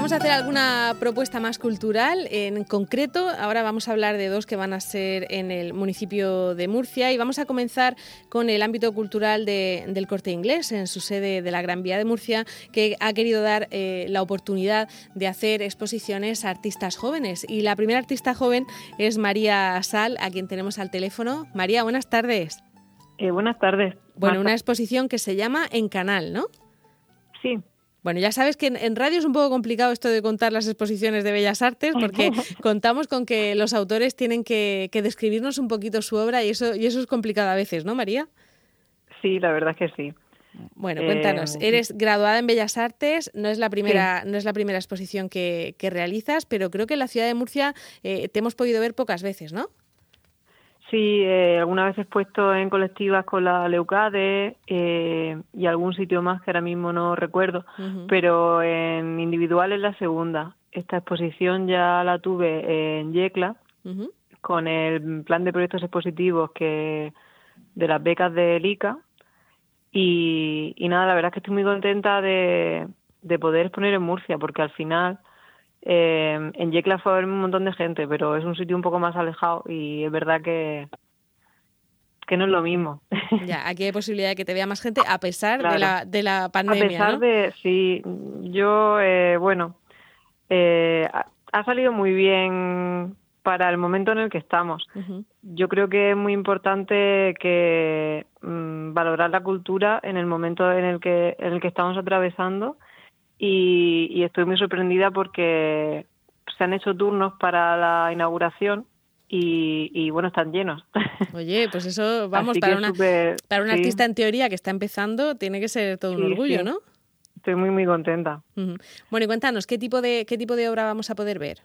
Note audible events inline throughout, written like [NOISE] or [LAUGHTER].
Vamos a hacer alguna propuesta más cultural. En concreto, ahora vamos a hablar de dos que van a ser en el municipio de Murcia y vamos a comenzar con el ámbito cultural del corte inglés en su sede de la Gran Vía de Murcia, que ha querido dar eh, la oportunidad de hacer exposiciones a artistas jóvenes. Y la primera artista joven es María Sal, a quien tenemos al teléfono. María, buenas tardes. Eh, buenas tardes. Bueno, una exposición que se llama En Canal, ¿no? Sí. Bueno, ya sabes que en, radio es un poco complicado esto de contar las exposiciones de Bellas Artes porque [LAUGHS] contamos con que los autores tienen que, describirnos un poquito su obra y eso, y eso es complicado a veces, ¿no, María? Sí, la verdad es que sí. Bueno, cuéntanos. Eh, Eres graduada en Bellas Artes, no es la primera, no es la primera exposición que, realizas, pero creo que en la ciudad de Murcia eh, te hemos podido ver pocas veces, ¿no? Sí, eh, alguna vez he puesto en colectivas con la Leucade eh, y algún sitio más que ahora mismo no recuerdo, pero en individual es la segunda. Esta exposición ya la tuve en Yecla con el plan de proyectos expositivos que de las becas de ICA y, y nada, la verdad es que estoy muy contenta de, de poder exponer en Murcia porque al final eh, en Yecla fue a ver un montón de gente, pero es un sitio un poco más alejado y es verdad que que no es lo mismo. [LAUGHS] Ya, aquí hay posibilidad de que te vea más gente a pesar de, la, de la pandemia. A pesar de, sí, yo, eh, bueno, eh, ha salido muy bien para el momento en el que estamos. Yo creo que es muy importante que mm, valorar la cultura en el momento en el que en el que estamos atravesando y, estoy muy sorprendida porque se han hecho turnos para la inauguración y, bueno, están llenos. [LAUGHS] Oye, pues eso, vamos, para, una, para un artista en teoría que está empezando, tiene que ser todo un orgullo, ¿no? Estoy muy, muy contenta. Bueno, y cuéntanos, ¿qué tipo de, qué tipo de obra vamos a poder ver?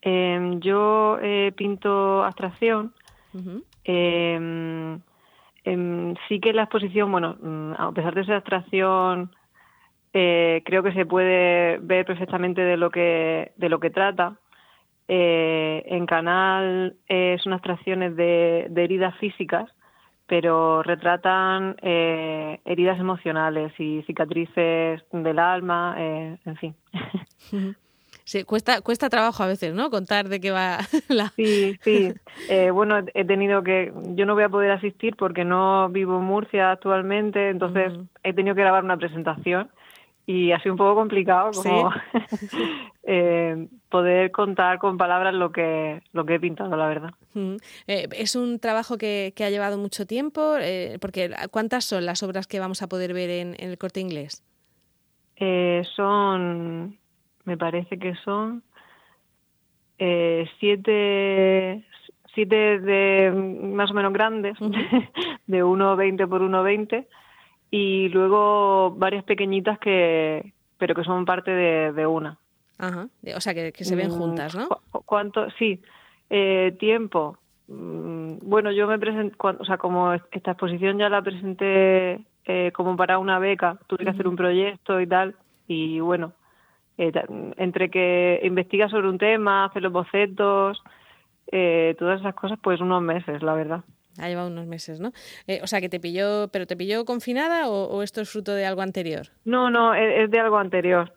Em, yo eh, pinto abstracción. Em, sí que la exposición, bueno, mm, a pesar de ser abstracción eh, creo que se puede ver perfectamente de lo que, de lo que trata. Eh, en Canal eh, son abstracciones de, de, heridas físicas, pero retratan heridas emocionales y cicatrices del alma, en fin. [LAUGHS] Sí, cuesta, cuesta trabajo a veces, ¿no? Contar de qué va [LAUGHS] la... Sí, sí. bueno, he tenido que... Yo no voy a poder asistir porque no vivo en Murcia actualmente, entonces he tenido que grabar una presentación y ha sido un poco complicado como [LAUGHS] eh, poder contar con palabras lo que lo que he pintado la verdad. Eh, es un trabajo que, ha llevado mucho tiempo eh, porque cuántas son las obras que vamos a poder ver en, el corte inglés son me parece que son siete siete de más o menos grandes [LAUGHS] de 1,20 por 1,20 y luego varias pequeñitas que pero que son parte de, una. Ajá, o sea, que, se ven mm, juntas, ¿no? ¿Cuánto? Sí, eh, tiempo. Mm, bueno, yo me presenté, o sea, como esta exposición ya la presenté eh, como para una beca, tuve que hacer un proyecto y tal, y bueno, eh, entre que investiga sobre un tema, hacer los bocetos, todas esas cosas, pues unos meses, la verdad. Ha llevado unos meses, ¿no? Eh, o sea, que te pilló, pero te pilló confinada o, esto es fruto de algo anterior? No, no, es, de algo anterior.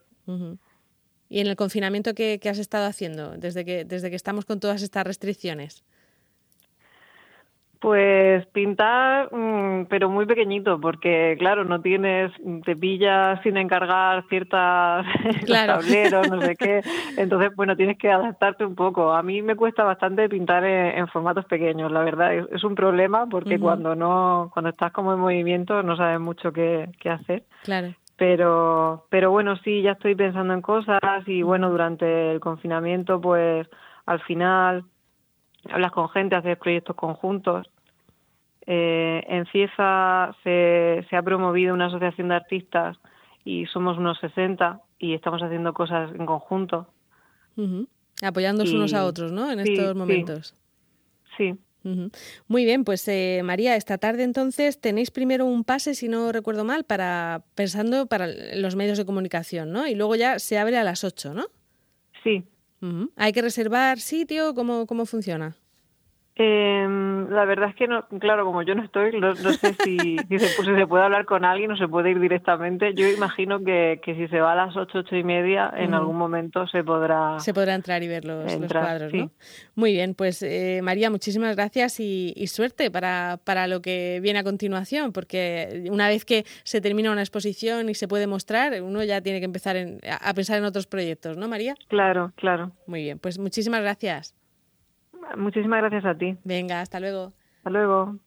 ¿Y en el confinamiento qué, qué, has estado haciendo desde que, desde que estamos con todas estas restricciones? Pues pintar, mm, pero muy pequeñito, porque claro, no tienes, te pillas sin encargar ciertas [LAUGHS] tableros, no sé qué. [LAUGHS] Entonces, bueno, tienes que adaptarte un poco. A mí me cuesta bastante pintar en, formatos pequeños, la verdad. Es, un problema porque cuando no, cuando estás como en movimiento no sabes mucho qué, qué hacer. Claro. Pero, pero bueno, sí, ya estoy pensando en cosas y bueno, durante el confinamiento, pues al final hablas con gente, haces proyectos conjuntos. Eh, en CIEFA se, ha promovido una asociación de artistas y somos unos 60 y estamos haciendo cosas en conjunto. Apoyándonos unos a otros, ¿no? En estos momentos. Sí. Muy bien, pues eh, María, esta tarde entonces tenéis primero un pase, si no recuerdo mal, para pensando para los medios de comunicación, ¿no? Y luego ya se abre a las 8, ¿no? Sí, ¿Hay que reservar sitio? ¿Cómo, cómo funciona? Eh, la verdad es que, no, claro, como yo no estoy, no, sé si, [LAUGHS] si, se, puede hablar con alguien o se puede ir directamente. Yo imagino que, que si se va a las ocho, ocho y media, en algún momento se podrá... Se podrá entrar y ver los, cuadros, ¿no? Muy bien, pues eh, María, muchísimas gracias y, suerte para, para lo que viene a continuación, porque una vez que se termina una exposición y se puede mostrar, uno ya tiene que empezar a pensar en otros proyectos, ¿no, María? Claro, claro. Muy bien, pues muchísimas gracias. Muchísimas gracias a ti. Venga, hasta luego. Hasta luego.